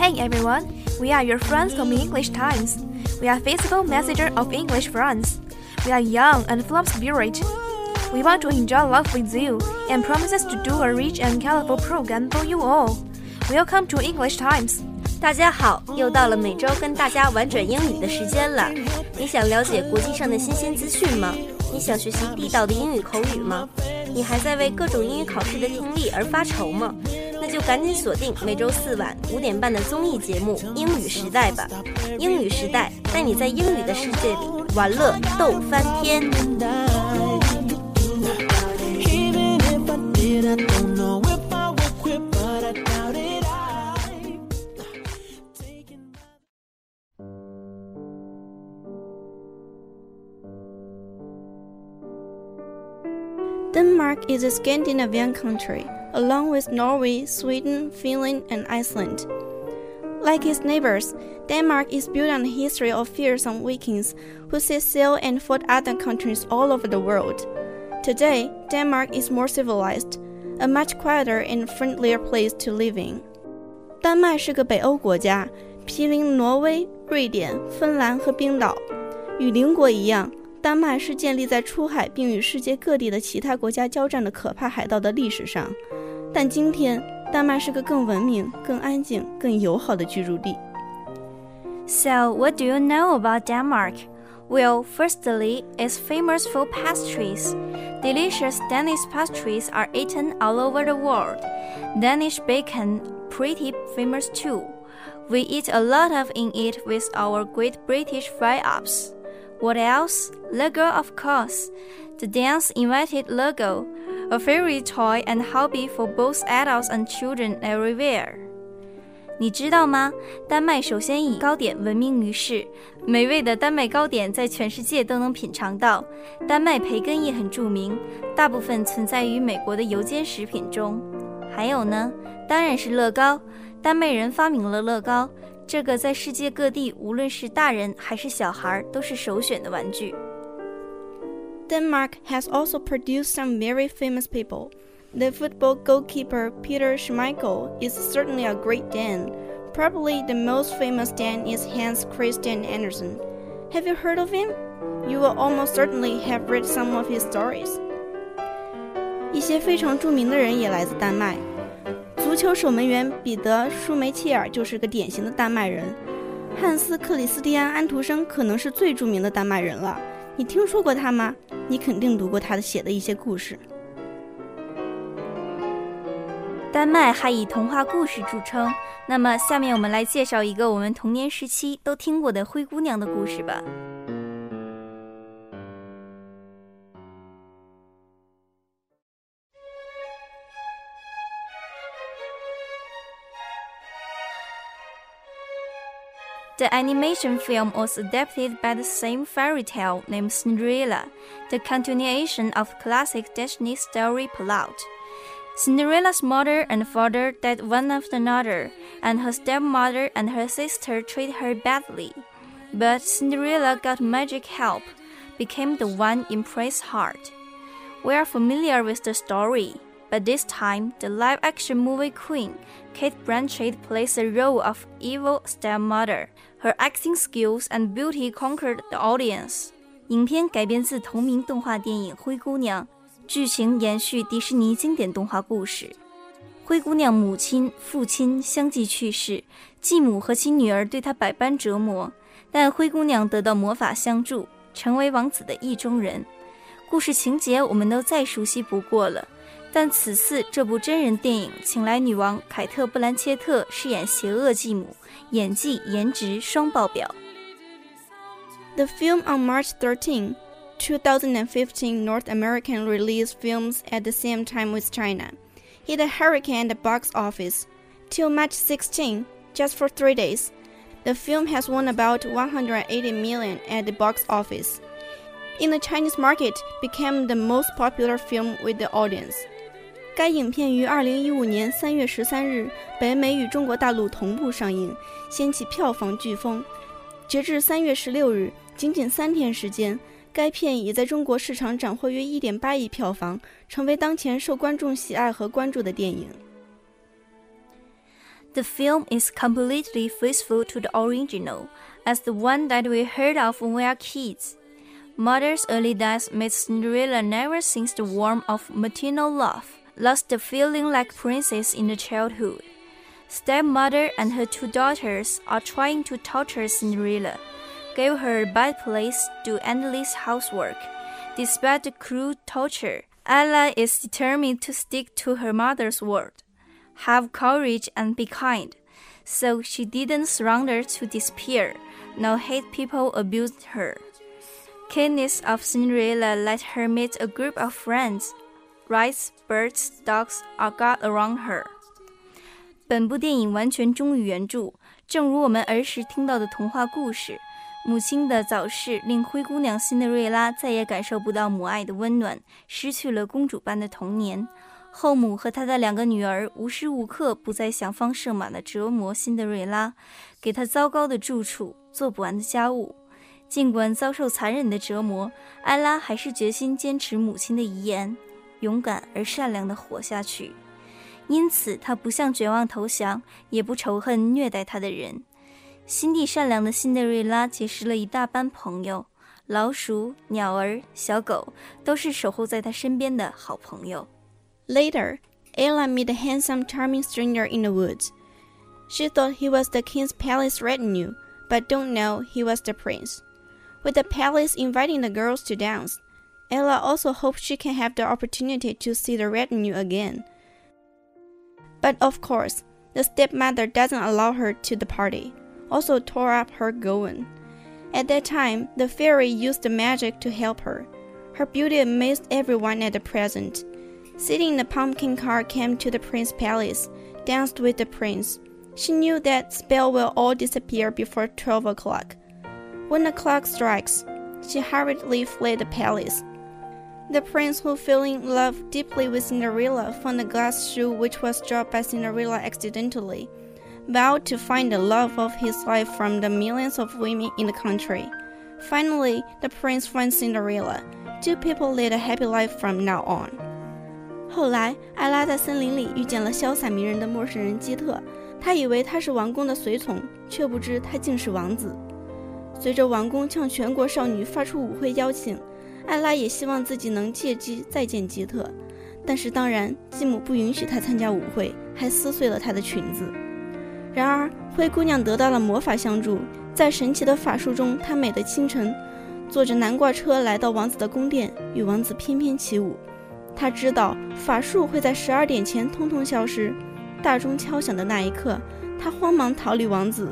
Hey everyone, we are your friends from English Times. We are physical messenger of English friends. We are young and full of spirit. We want to enjoy life with you and promises to do a rich and colorful program for you all. Welcome to English Times. 大家好，又到了每周跟大家玩转英语的时间了。你想了解国际上的新鲜资讯吗？你想学习地道的英语口语吗？你还在为各种英语考试的听力而发愁吗？ 那就赶紧锁定每周四晚五点半的综艺节目《英语时代》吧！英语时代带你在英语的世界里玩乐逗翻天。Denmark is a Scandinavian country along with Norway, Sweden, Finland, and Iceland. Like its neighbors, Denmark is built on a history of fearsome Vikings who set sail and fought other countries all over the world. Today, Denmark is more civilized, a much quieter and friendlier place to live in. 丹麦是个北欧国家，毗邻挪威、瑞典、芬兰和冰岛。与邻国一样， 丹麦是建立在出海并与世界各地的其他国家交战的可怕海盗的历史上。但今天，丹麦是个更文明、更安静、更友好的居住地。So, what do you know about Denmark? Well, firstly, it's famous for pastries. Delicious Danish pastries are eaten all over the world. Danish bacon, pretty famous too. We eat a lot of in it with our Great British fry-ups. What else? Lego, of course. The dance invited Lego a favorite toy and hobby for both adults and children everywhere. 你知道吗？丹麦首先以糕点闻名于世，美味的丹麦糕点在全世界都能品尝到。丹麦培根也很着名，大部分存在于美国的油煎食品中。还有呢，当然是乐高。丹麦人发明了乐高， 这个在世界各地无论是大人还是小孩都是首选的玩具。Denmark has also produced some very famous people. The football goalkeeper Peter Schmeichel is certainly a great Dan. Probably the most famous Dan is Hans Christian Andersen. Have you heard of him? You will almost certainly have read some of his stories. 一些非常着名的人也来自丹麦。 足球守门员彼得·舒梅切尔就是个典型的丹麦人。汉斯·克里斯蒂安·安徒生可能是最著名的丹麦人了。你听说过他吗？你肯定读过他的写的一些故事。丹麦还以童话故事著称。那么，下面我们来介绍一个我们童年时期都听过的灰姑娘的故事吧。The animation film was adapted by the same fairy tale named Cinderella, the continuation of classic Disney story plot. Cinderella's mother and father died one after another, and her stepmother and her sister treated her badly. But Cinderella got magic help, became the one in Prince's heart. We are familiar with the story, but this time the live action movie queen, Cate Blanchett, plays the role of evil stepmother her acting skills and beauty conquered the audience. 影片改编自同名动画电影《灰姑娘》，剧情延续迪士尼经典动画故事。灰姑娘母亲、父亲相继去世，继母和其女儿对她百般折磨，但灰姑娘得到魔法相助，成为王子的意中人。故事情节我们都再熟悉不过了。但此次这部真人电影请来女王凯特·布兰切特饰演邪恶继母，演技颜值双爆表。The film on March 13, 2015 North American released films at the same time with China. Hit a hurricane at the box office. Till March 16, just for three days, the film has won about 180 million at the box office. In the Chinese market, became the most popular film with the audience. 该影片于二零一五年三月十三日北美与中国大陆同步上映，掀起票房飓风。截至三月十六日，仅仅三天时间，该片已在中国市场斩获约一点八亿票房，成为当前受观众喜爱和关注的电影。 The film is completely faithful to the original, as the one that we heard of when we are kids. Mother's early death made Cinderella never since the warmth of maternal love, lost the feeling like princess in the childhood. Stepmother and her two daughters are trying to torture Cinderella, give her a bad place, do endless housework. Despite the cruel torture, Ella is determined to stick to her mother's word have courage and be kind. So she didn't surrender to despair, nor hate people abused her. Kindness of Cinderella let her meet a group of friends. Rice, birds, dogs are got around her. 本部电影完全忠于原著，正如我们儿时听到的童话故事。母亲的早逝令灰姑娘辛德瑞拉再也感受不到母爱的温暖，失去了公主般的童年。后母和她的两个女儿无时无刻不在想方设法地折磨辛德瑞拉，给她糟糕的住处，做不完的家务。尽管遭受残忍的折磨，艾拉还是决心坚持母亲的遗言，勇敢而善良地活下去。因此，她不向绝望投降，也不仇恨虐待她的人。心地善良的辛德瑞拉结识了一大班朋友，老鼠、鸟儿、小狗都是守候在她身边的好朋友。Later, Ella met a handsome, charming stranger in the woods. She thought he was the king's palace retinue, but don't know he was the prince. With the palace inviting the girls to dance, Ella also hopes she can have the opportunity to see the retinue again. But of course, the stepmother doesn't allow her to the party, also tore up her going. At that time, the fairy used the magic to help her. Her beauty amazed everyone at the present. Sitting in the pumpkin car came to the prince's palace, danced with the prince. She knew that spell will all disappear before twelve o'clock. When the clock strikes, she hurriedly fled the palace. The prince, who feeling love deeply with Cinderella, found the glass shoe which was dropped by Cinderella accidentally, vowed to find the love of his life from the millions of women in the country. Finally, the prince found Cinderella. Two people led a happy life from now on. 后来，艾拉在森林里遇见了潇洒迷人的陌生人基特。他以为他是王宫的随从，却不知他竟是王子。随着王宫向全国少女发出舞会邀请， 艾拉也希望自己能借机再见吉特。但是，当然，继母不允许她参加舞会，还撕碎了她的裙子。然而，灰姑娘得到了魔法相助，在神奇的法术中，她美的清晨，坐着南瓜车来到王子的宫殿，与王子翩翩起舞。她知道法术会在十二点前通通消失。大钟敲响的那一刻，她慌忙逃离王子。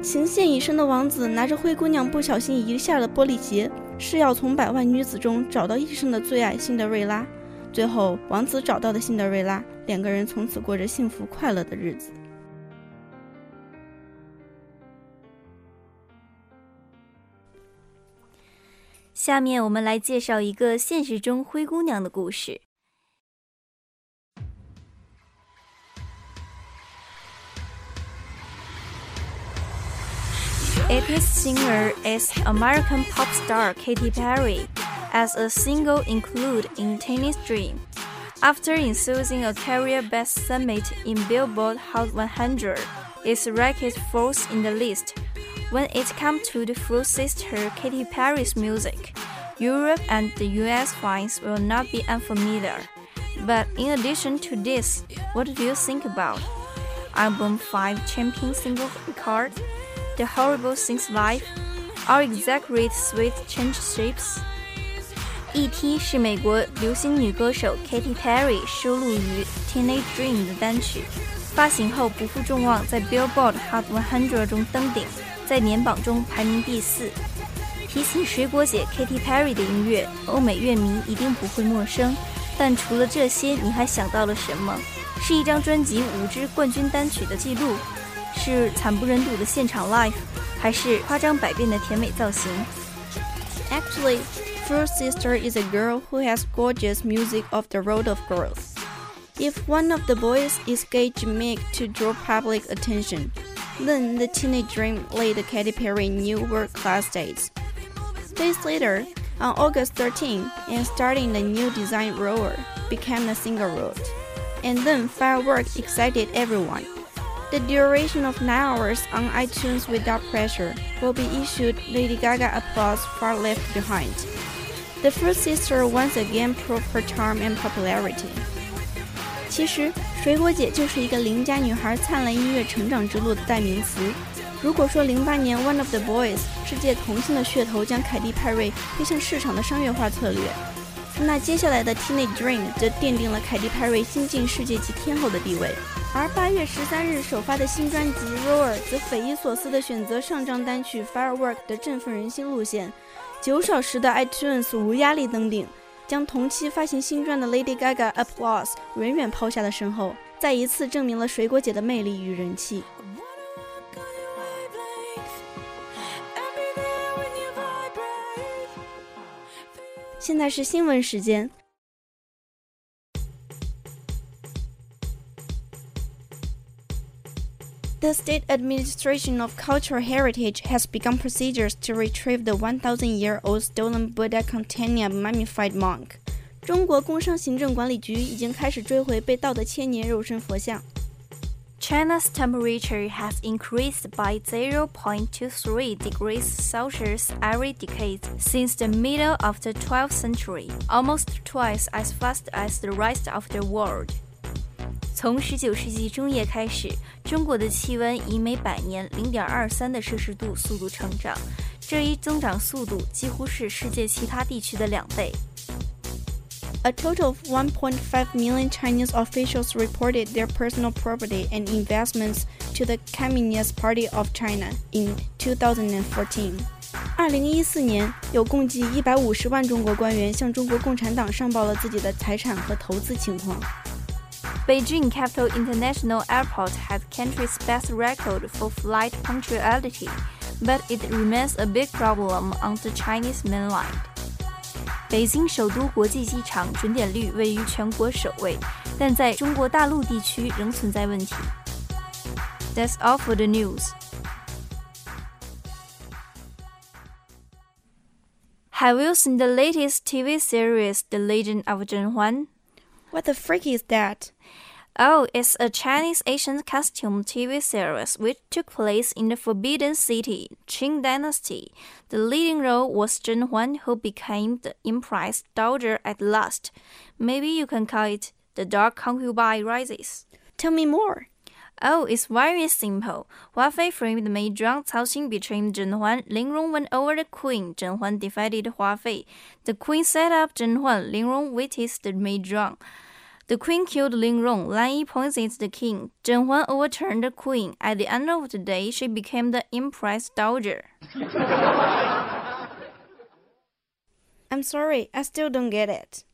情陷已深的王子拿着灰姑娘不小心遗下的玻璃鞋，是要从百万女子中找到一生的最爱辛德瑞拉。最后，王子找到了辛德瑞拉，两个人从此过着幸福快乐的日子。下面我们来介绍一个现实中灰姑娘的故事。Its singer is American pop star Katy Perry, as a single included in Teenage Dream. After ensuing a career best summit in Billboard Hot 100, its ranked fourth in the list when it comes to the full sister Katy Perry's music, Europe and the US fans will not be unfamiliar. But in addition to this, what do you think about album 5 champion single record, The Horrible Things life, Our Exact Rate Sweet Change Shapes? E.T. 是美国流行女歌手 Katy Perry 收录于《Teenage Dream》的单曲，发行后不负众望，在 Billboard Hot 100中登顶。在年榜中排名第四。提起水果姐 Katy Perry 的音乐，欧美乐迷一定不会陌生。但除了这些，你还想到了什么？是一张专辑五支冠军单曲的记录，是惨不忍睹的现场 live，还是夸张百变的甜美造型？Actually, First Sister is a girl who has gorgeous music of the road of girls. If one of the boys is gay gimmick to draw public attention, Then the teenage dream laid Katy Perry new world-class days. Days later, on August 13, and starting the new design rower became the single route. And then fireworks excited everyone. The duration of 9 hours on iTunes without pressure will be issued Lady Gaga applause far left behind. The first sister once again proved her charm and popularity. 其实，水果姐就是一个邻家女孩灿烂音乐成长之路的代名词。如果说零八年《One of the Boys》世界童星的噱头将凯蒂·派瑞推向市场的商业化策略，那接下来的《Teenage Dream》则奠定了凯蒂·派瑞新晋世界级天后的地位。 而八月十三日首发的新专辑《Roar》则匪夷所思地选择上张单曲《Firework》的振奋人心路线，九小时的 iTunes 无压力登顶，将同期发行新专的 Lady Gaga《Applause》远远抛下了身后，再一次证明了水果姐的魅力与人气。现在是新闻时间。The State Administration of Cultural Heritage has begun procedures to retrieve the 1,000-year-old stolen Buddha Contanya mummified monk. 中国工商行政管理局已经开始追回被盗的千年肉身佛像。China's temperature has increased by 0.23 degrees Celsius every decade since the middle of the 12th century, almost twice as fast as the rest of the world. 从十九世纪中叶开始，中国的气温以每百年零点二三的摄氏度速度成长，这一增长速度几乎是世界其他地区的两倍。A total of 1.5 million Chinese officials reported their personal property and investments to the Communist Party of China in 2014. 二零一四年，有共计一百五十万中国官员向中国共产党上报了自己的财产和投资情况。 Beijing Capital International Airport has country's best record for flight punctuality, but it remains a big problem on the Chinese mainland. 北京首都国际机场准点率位于全国首位，但在中国大陆地区仍存在问题。That's all for the news. Have you seen the latest TV series The Legend of Zhen Huan? What the freak is that? Oh, it's a Chinese ancient costume TV series which took place in the Forbidden City, Qing Dynasty. The leading role was Zhen Huan, who became the Empress Dowager at last. Maybe you can call it The Dark Concubine Rises. Tell me more. Oh, it's very simple. Hua Fei framed Mei Zhuang, Cao Xin betrayed Zhen Huan, Ling Rong went over the queen, Zhen Huan defeated Hua Fei. The queen set up Zhen Huan, Ling Rong witnessed Mei Zhuang. The queen killed Ling Rong. Lan Yi poisoned the king. Zhen Huan overturned the queen. At the end of the day, she became the Empress Dowager. I'm sorry, I still don't get it.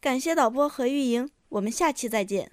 感谢导播何昱莹，我们下期再见。